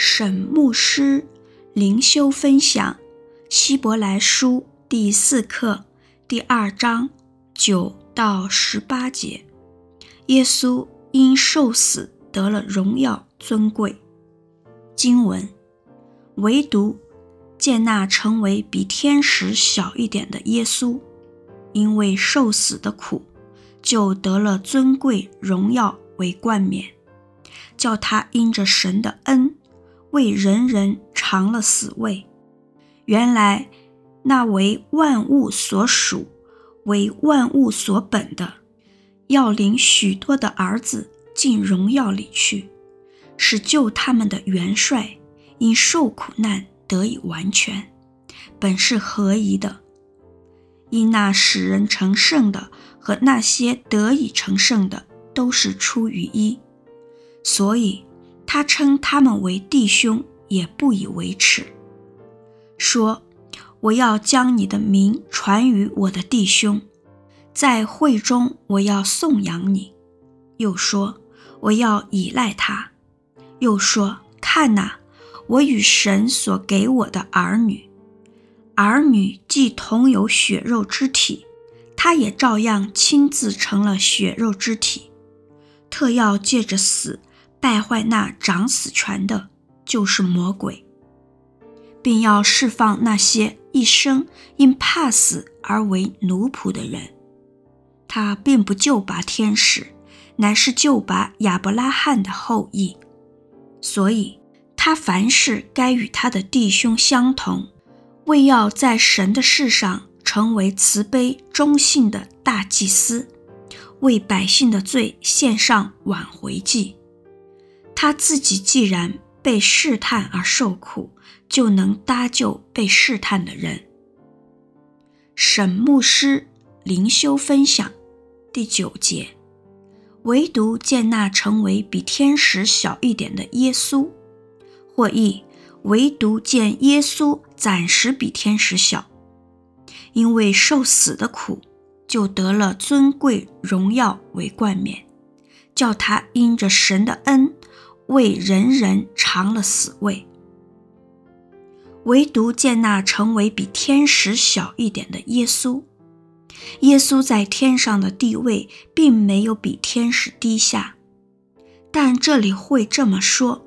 沈牧师灵修分享《希伯来书》第四课第二章九到十八节。耶稣因受死得了荣耀尊贵。经文：唯独见那成为比天使小一点的耶稣，因为受死的苦，就得了尊贵荣耀为冠冕，叫他因着神的恩。为人人尝了死味，原来那为万物所属、为万物所本的，要领许多的儿子进荣耀里去，使救他们的元帅因受苦难得以完全，本是合宜的。因那使人成圣的和那些得以成圣的，都是出于一，所以。他称他们为弟兄，也不以为耻，说：“我要将你的名传与我的弟兄，在会中我要颂扬你。”又说：“我要倚赖他。”又说：“看哪，我与神所给我的儿女，儿女既同有血肉之体，他也照样亲自成了血肉之体，特要借着死。”败坏那掌死权的，就是魔鬼，并要释放那些一生因怕死而为奴仆的人。他并不救拔天使，乃是救拔亚伯拉罕的后裔。所以，他凡事该与他的弟兄相同，为要在神的事上成为慈悲忠信的大祭司，为百姓的罪献上挽回祭。他自己既然被试探而受苦，就能搭救被试探的人。沈牧师灵修分享第九节：唯独见那成为比天使小一点的耶稣，或译唯独见耶稣暂时比天使小，因为受死的苦，就得了尊贵荣耀为冠冕，叫他因着神的恩。为人人尝了死味，唯独见那成为比天使小一点的耶稣。耶稣在天上的地位并没有比天使低下，但这里会这么说，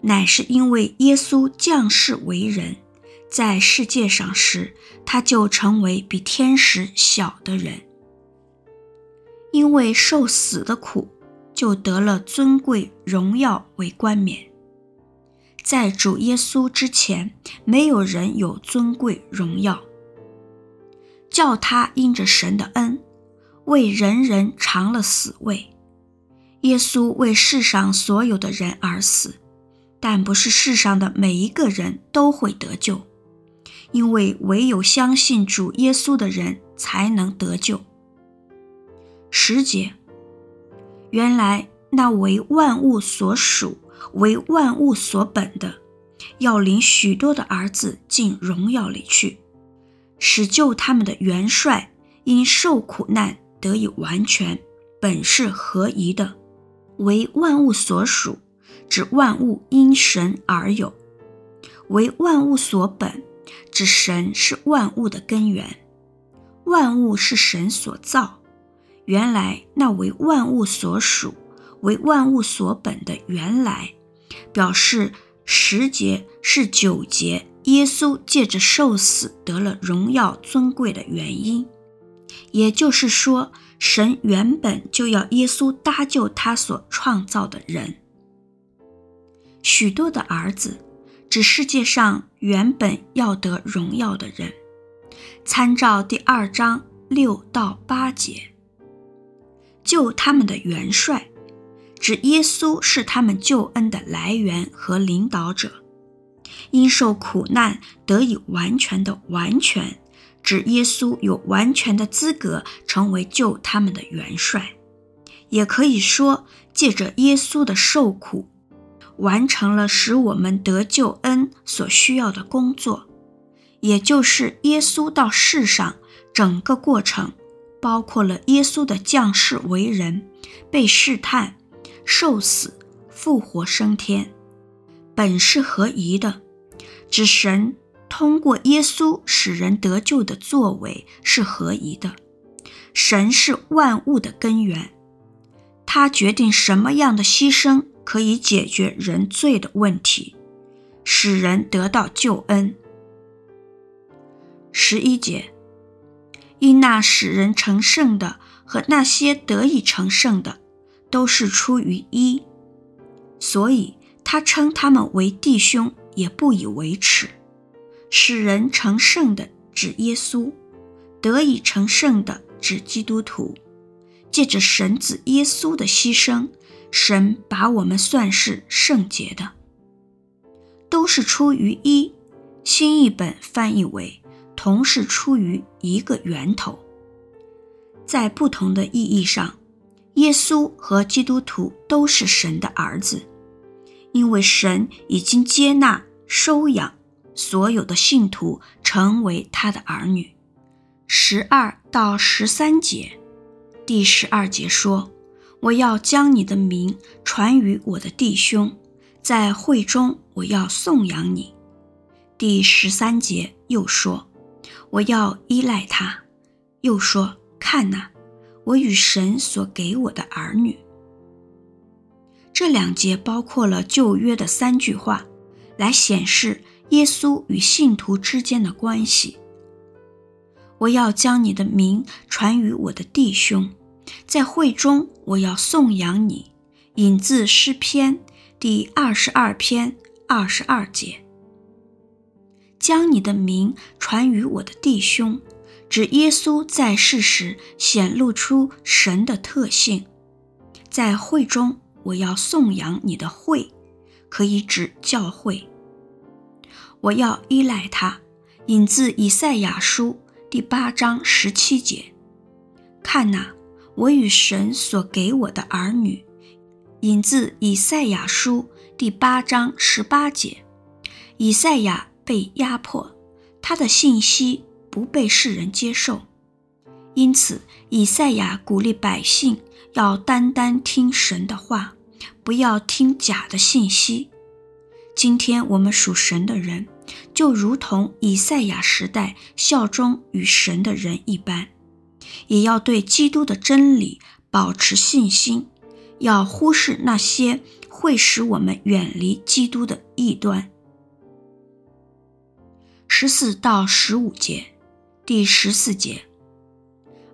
乃是因为耶稣降世为人，在世界上时，他就成为比天使小的人，因为受死的苦。就得了尊贵荣耀为冠冕。在主耶稣之前，没有人有尊贵荣耀。叫他因着神的恩，为人人尝了死味。耶稣为世上所有的人而死，但不是世上的每一个人都会得救，因为唯有相信主耶稣的人才能得救。十节。原来那为万物所属、为万物所本的，要领许多的儿子进荣耀里去，使救他们的元帅因受苦难得以完全，本是合宜的。为万物所属，指万物因神而有；为万物所本，指神是万物的根源，万物是神所造。原来那为万物所属、为万物所本的原来，表示十节是九节耶稣借着受死得了荣耀尊贵的原因。也就是说，神原本就要耶稣搭救他所创造的人。许多的儿子，指世界上原本要得荣耀的人。参照第二章六到八节。救他们的元帅，指耶稣是他们救恩的来源和领导者。因受苦难得以完全的完全，指耶稣有完全的资格成为救他们的元帅。也可以说，借着耶稣的受苦，完成了使我们得救恩所需要的工作，也就是耶稣到世上整个过程。包括了耶稣的降世为人、被试探、受死、复活升天，本是合宜的，指神通过耶稣使人得救的作为是合宜的。神是万物的根源，他决定什么样的牺牲可以解决人罪的问题，使人得到救恩。十一节，因那使人成圣的和那些得以成圣的，都是出于一，所以他称他们为弟兄，也不以为耻。使人成圣的指耶稣，得以成圣的指基督徒。借着神子耶稣的牺牲，神把我们算是圣洁的，都是出于一。新译本翻译为同是出于一个源头，在不同的意义上。耶稣和基督徒都是神的儿子，因为神已经接纳、收养所有的信徒成为他的儿女。十二到十三节，第十二节说：“我要将你的名传与我的弟兄，在会中我要颂扬你。”第十三节又说：“我要依赖他。”又说：“看哪。”我与神所给我的儿女，这两节包括了旧约的三句话，来显示耶稣与信徒之间的关系。我要将你的名传与我的弟兄，在会中我要颂扬你。引自诗篇第二十二篇二十二节，将你的名传于我的弟兄。指耶稣在世时显露出神的特性，在会中我要颂扬你的会，可以指教会。我要依赖他，引自以赛亚书第八章十七节。看哪，我与神所给我的儿女，引自以赛亚书第八章十八节。以赛亚被压迫，他的信息。不被世人接受，因此以赛亚鼓励百姓要单单听神的话，不要听假的信息。今天我们属神的人，就如同以赛亚时代效忠于神的人一般，也要对基督的真理保持信心，要忽视那些会使我们远离基督的异端。十四到十五节。第十四节，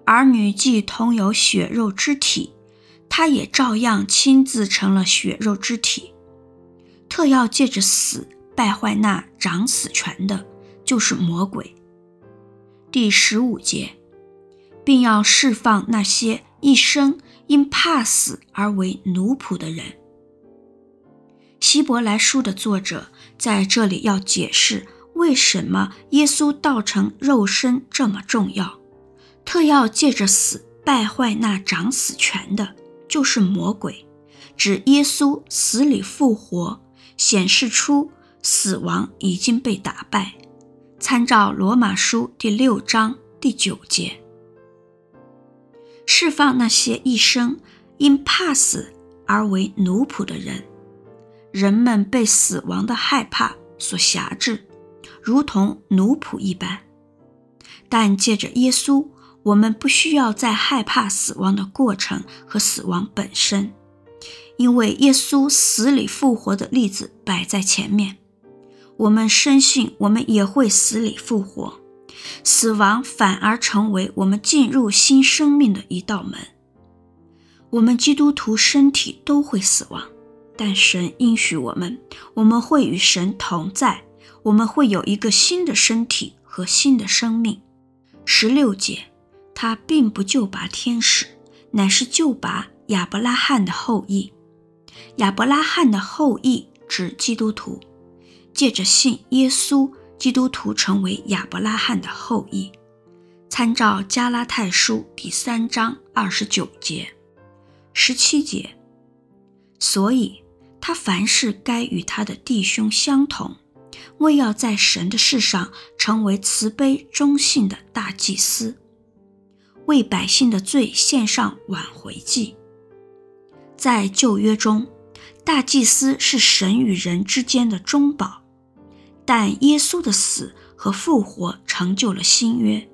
儿女既同有血肉之体，他也照样亲自成了血肉之体。特要借着死败坏那掌死权的，就是魔鬼。第十五节，并要释放那些一生因怕死而为奴仆的人。希伯来书的作者在这里要解释。为什么耶稣道成肉身这么重要？特要借着死败坏那掌死权的，就是魔鬼，指耶稣死里复活，显示出死亡已经被打败。参照罗马书第六章第九节，释放那些一生因怕死而为奴仆的人。人们被死亡的害怕所挟制。如同奴仆一般，但借着耶稣，我们不需要再害怕死亡的过程和死亡本身，因为耶稣死里复活的例子摆在前面。我们深信，我们也会死里复活，死亡反而成为我们进入新生命的一道门。我们基督徒身体都会死亡，但神应许我们，我们会与神同在。我们会有一个新的身体和新的生命。十六节，他并不救拔天使，乃是救拔亚伯拉罕的后裔。亚伯拉罕的后裔指基督徒，借着信耶稣，基督徒成为亚伯拉罕的后裔。参照加拉太书第三章二十九节、十七节。所以他凡事该与他的弟兄相同。为要在神的事上成为慈悲忠信的大祭司，为百姓的罪献上挽回祭。在旧约中，大祭司是神与人之间的中保，但耶稣的死和复活成就了新约。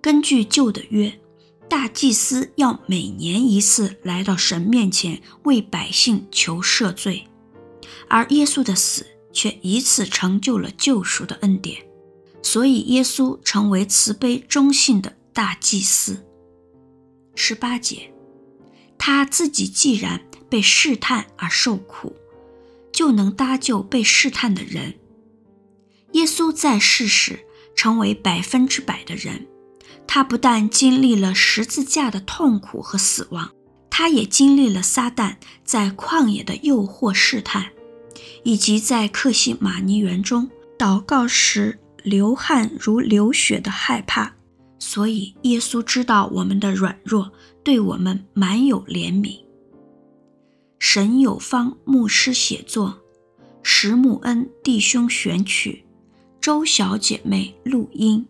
根据旧的约，大祭司要每年一次来到神面前为百姓求赦罪，而耶稣的死却一次成就了救赎的恩典，所以耶稣成为慈悲忠信的大祭司。十八节，他自己既然被试探而受苦，就能搭救被试探的人。耶稣在世时成为百分之百的人，他不但经历了十字架的痛苦和死亡，他也经历了撒旦在旷野的诱惑试探，以及在克西玛尼园中祷告时流汗如流血的害怕。所以，耶稣知道我们的软弱，对我们满有怜悯。神有方牧师写作，石木恩弟兄选曲，周小姐妹录音。